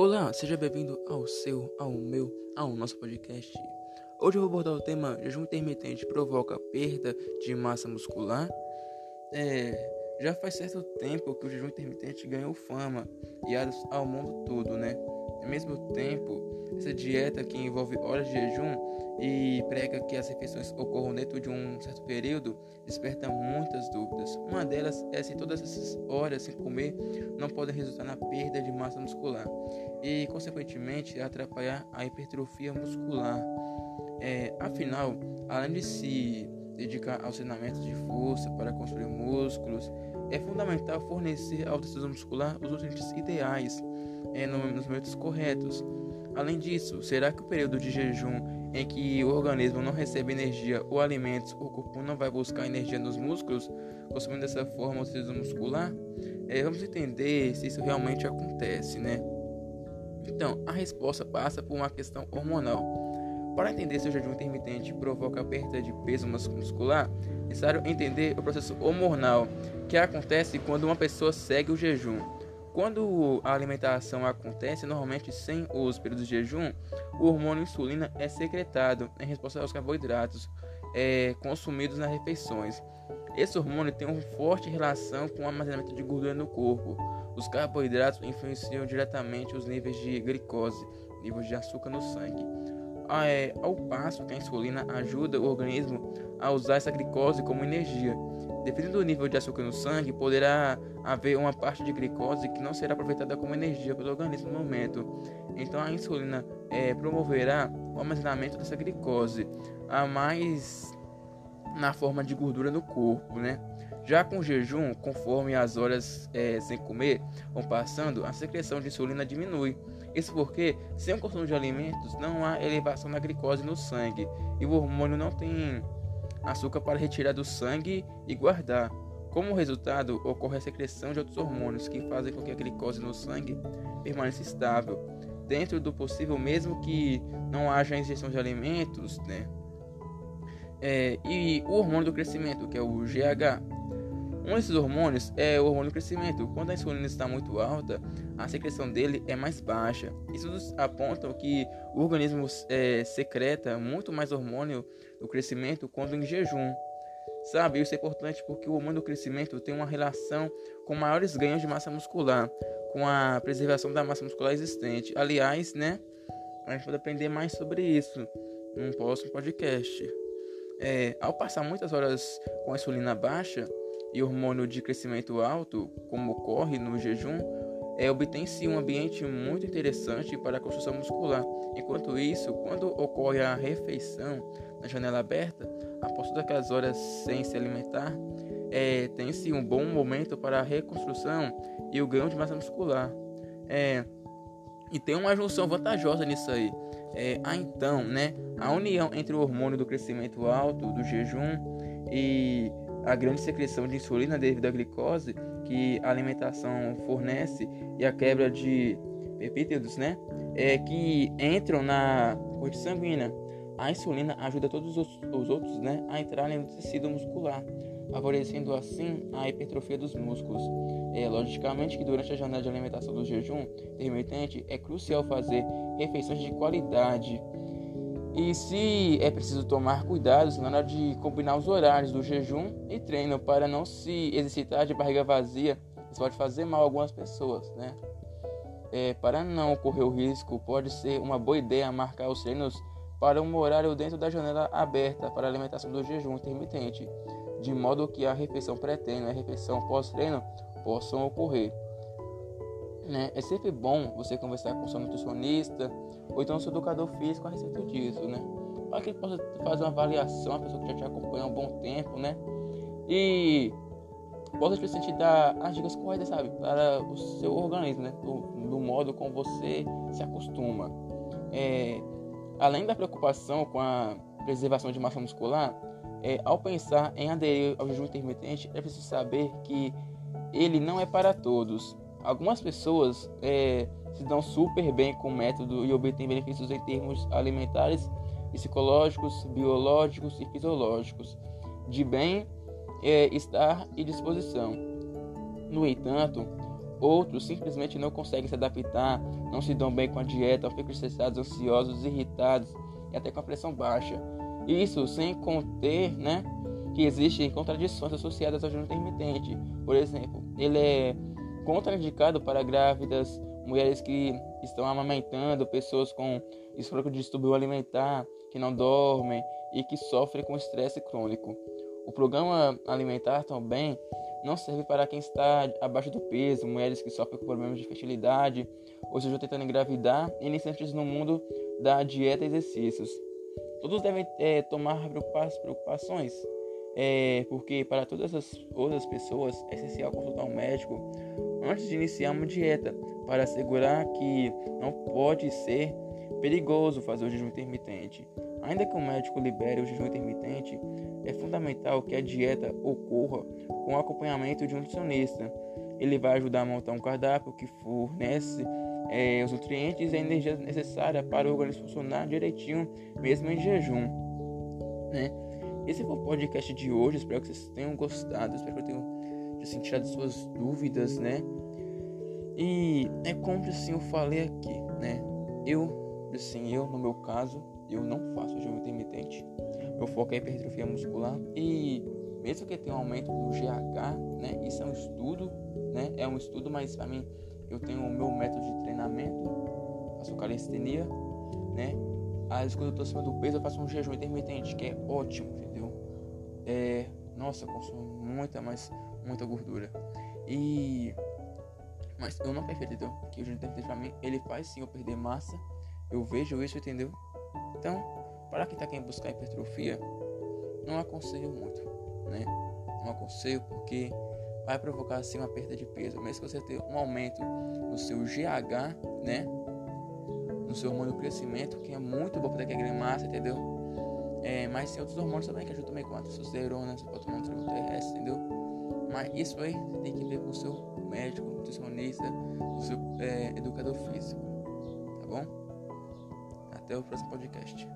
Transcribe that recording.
Olá, seja bem-vindo ao seu, ao meu, ao nosso podcast. Hoje eu vou abordar o tema jejum intermitente provoca perda de massa muscular. É, já faz certo tempo que o jejum intermitente ganhou fama e ao mundo todo, né? Ao mesmo tempo, essa dieta que envolve horas de jejum e prega que as refeições ocorram dentro de um certo período desperta muitas dúvidas. Uma delas é se todas essas horas sem comer não podem resultar na perda de massa muscular e, consequentemente, atrapalhar a hipertrofia muscular. É, afinal, além de se dedicar aos treinamentos de força para construir músculos, é fundamental fornecer ao tecido muscular os nutrientes ideais é, nos momentos corretos. Além disso, será que o período de jejum em que o organismo não recebe energia ou alimentos, o corpo não vai buscar energia nos músculos, consumindo dessa forma o tecido muscular? É, vamos entender se isso realmente acontece, né? Então, a resposta passa por uma questão hormonal. Para entender se o jejum intermitente provoca perda de peso muscular, é necessário entender o processo hormonal que acontece quando uma pessoa segue o jejum. Quando a alimentação acontece, normalmente sem os períodos de jejum, o hormônio insulina é secretado em resposta aos carboidratos é, consumidos nas refeições. Esse hormônio tem uma forte relação com o armazenamento de gordura no corpo. Os carboidratos influenciam diretamente os níveis de glicose, níveis de açúcar no sangue. Ah, é, ao passo que a insulina ajuda o organismo a usar essa glicose como energia. Dependendo do nível de açúcar no sangue, poderá haver uma parte de glicose que não será aproveitada como energia pelo organismo no momento. Então a insulina é, promoverá o armazenamento dessa glicose, a mais na forma de gordura no corpo, né? Já com jejum, conforme as horas é, sem comer vão passando, a secreção de insulina diminui. Isso porque, sem o consumo de alimentos, não há elevação da glicose no sangue e o hormônio não tem açúcar para retirar do sangue e guardar. Como resultado, ocorre a secreção de outros hormônios que fazem com que a glicose no sangue permaneça estável, dentro do possível, mesmo que não haja ingestão de alimentos, né? É, e o hormônio do crescimento, que é o GH. Um desses hormônios é o hormônio do crescimento. Quando a insulina está muito alta, a secreção dele é mais baixa. Estudos apontam que o organismo é, secreta muito mais hormônio do crescimento quando em jejum. Sabe, isso é importante porque o hormônio do crescimento tem uma relação com maiores ganhos de massa muscular, com a preservação da massa muscular existente. Aliás, né, a gente pode aprender mais sobre isso num próximo podcast. É, ao passar muitas horas com a insulina baixa e hormônio de crescimento alto, como ocorre no jejum, é, obtém-se um ambiente muito interessante para a construção muscular. Enquanto isso, quando ocorre a refeição na janela aberta, após todas aquelas horas sem se alimentar, é, tem-se um bom momento para a reconstrução e o ganho de massa muscular. É, e tem uma junção vantajosa nisso aí. É, a então, né, a união entre o hormônio do crescimento alto, do jejum e a grande secreção de insulina devido à glicose que a alimentação fornece e a quebra de peptídeos, né, é, que entram na corrente sanguínea. A insulina ajuda todos os, os outros né, a entrarem no tecido muscular, favorecendo assim a hipertrofia dos músculos. É, logicamente que durante a janela de alimentação do jejum intermitente é crucial fazer refeições de qualidade. E se é preciso tomar cuidados na hora de combinar os horários do jejum e treino para não se exercitar de barriga vazia, isso pode fazer mal a algumas pessoas, né? É, para não correr o risco, pode ser uma boa ideia marcar os treinos para um horário dentro da janela aberta para alimentação do jejum intermitente, de modo que a refeição pré-treino e a refeição pós-treino possam ocorrer. Né? É sempre bom você conversar com seu nutricionista ou então seu educador físico a respeito disso, né? Para que ele possa fazer uma avaliação, a pessoa que já te acompanha há um bom tempo, né? E possa te dar as dicas corretas, sabe? Para o seu organismo, né? Do, do modo como você se acostuma. É, além da preocupação com a preservação de massa muscular, é, ao pensar em aderir ao jejum intermitente, é preciso saber que ele não é para todos. Algumas pessoas é, se dão super bem com o método e obtêm benefícios em termos alimentares, psicológicos, biológicos e fisiológicos, de bem-estar é, e disposição. No entanto, Outros simplesmente não conseguem se adaptar, não se dão bem com a dieta, ficam estressados, ansiosos, irritados e até com a pressão baixa. Isso sem conter, né, que existem contradições associadas ao jejum intermitente. Por exemplo, ele é contraindicado para grávidas, mulheres que estão amamentando, pessoas com histórico de distúrbio alimentar, que não dormem e que sofrem com estresse crônico. O programa alimentar também não serve para quem está abaixo do peso, mulheres que sofrem com problemas de fertilidade, ou seja, tentando engravidar, e iniciantes no mundo da dieta e exercícios. Todos devem é, tomar preocupações, é, porque para todas as outras pessoas é essencial consultar um médico antes de iniciar uma dieta, para assegurar que não pode ser perigoso fazer o jejum intermitente. Ainda que o médico libere o jejum intermitente, é fundamental que a dieta ocorra com o acompanhamento de um nutricionista. Ele vai ajudar a montar um cardápio que fornece é, os nutrientes e a energia necessária para o organismo funcionar direitinho, mesmo em jejum. Né? Esse foi o podcast de hoje. Espero que vocês tenham gostado. Espero que eu tenha assim, tirado suas dúvidas, né? E é como assim eu falei aqui, né? Eu, assim, eu no meu caso, eu não faço jejum intermitente. Meu foco é hipertrofia muscular e mesmo que tenha um aumento do GH, né? Isso é um estudo, né? É um estudo, mas para mim eu tenho o meu método de treinamento, faço calistenia, né? Às quando eu tô acima do peso, eu faço um jejum intermitente, que é ótimo, entendeu? É, nossa, consumo muita, mas muita gordura. E mas eu não perfeito, entendeu? Que o jejum intermitente pra mim, ele faz sim eu perder massa. Eu vejo isso, entendeu? Então, para quem está querendo buscar hipertrofia, não aconselho muito, né? Não aconselho porque vai provocar assim uma perda de peso, mesmo que você tenha um aumento no seu GH, né? No seu hormônio crescimento, que é muito bom para aquele massa, entendeu? É, mas tem outros hormônios também que ajudam também com a testosterona, você pode tomar um trigo terrestre, entendeu? Mas isso aí você tem que ver com o seu médico, nutricionista, o seu é, educador físico, tá bom? Até o próximo podcast.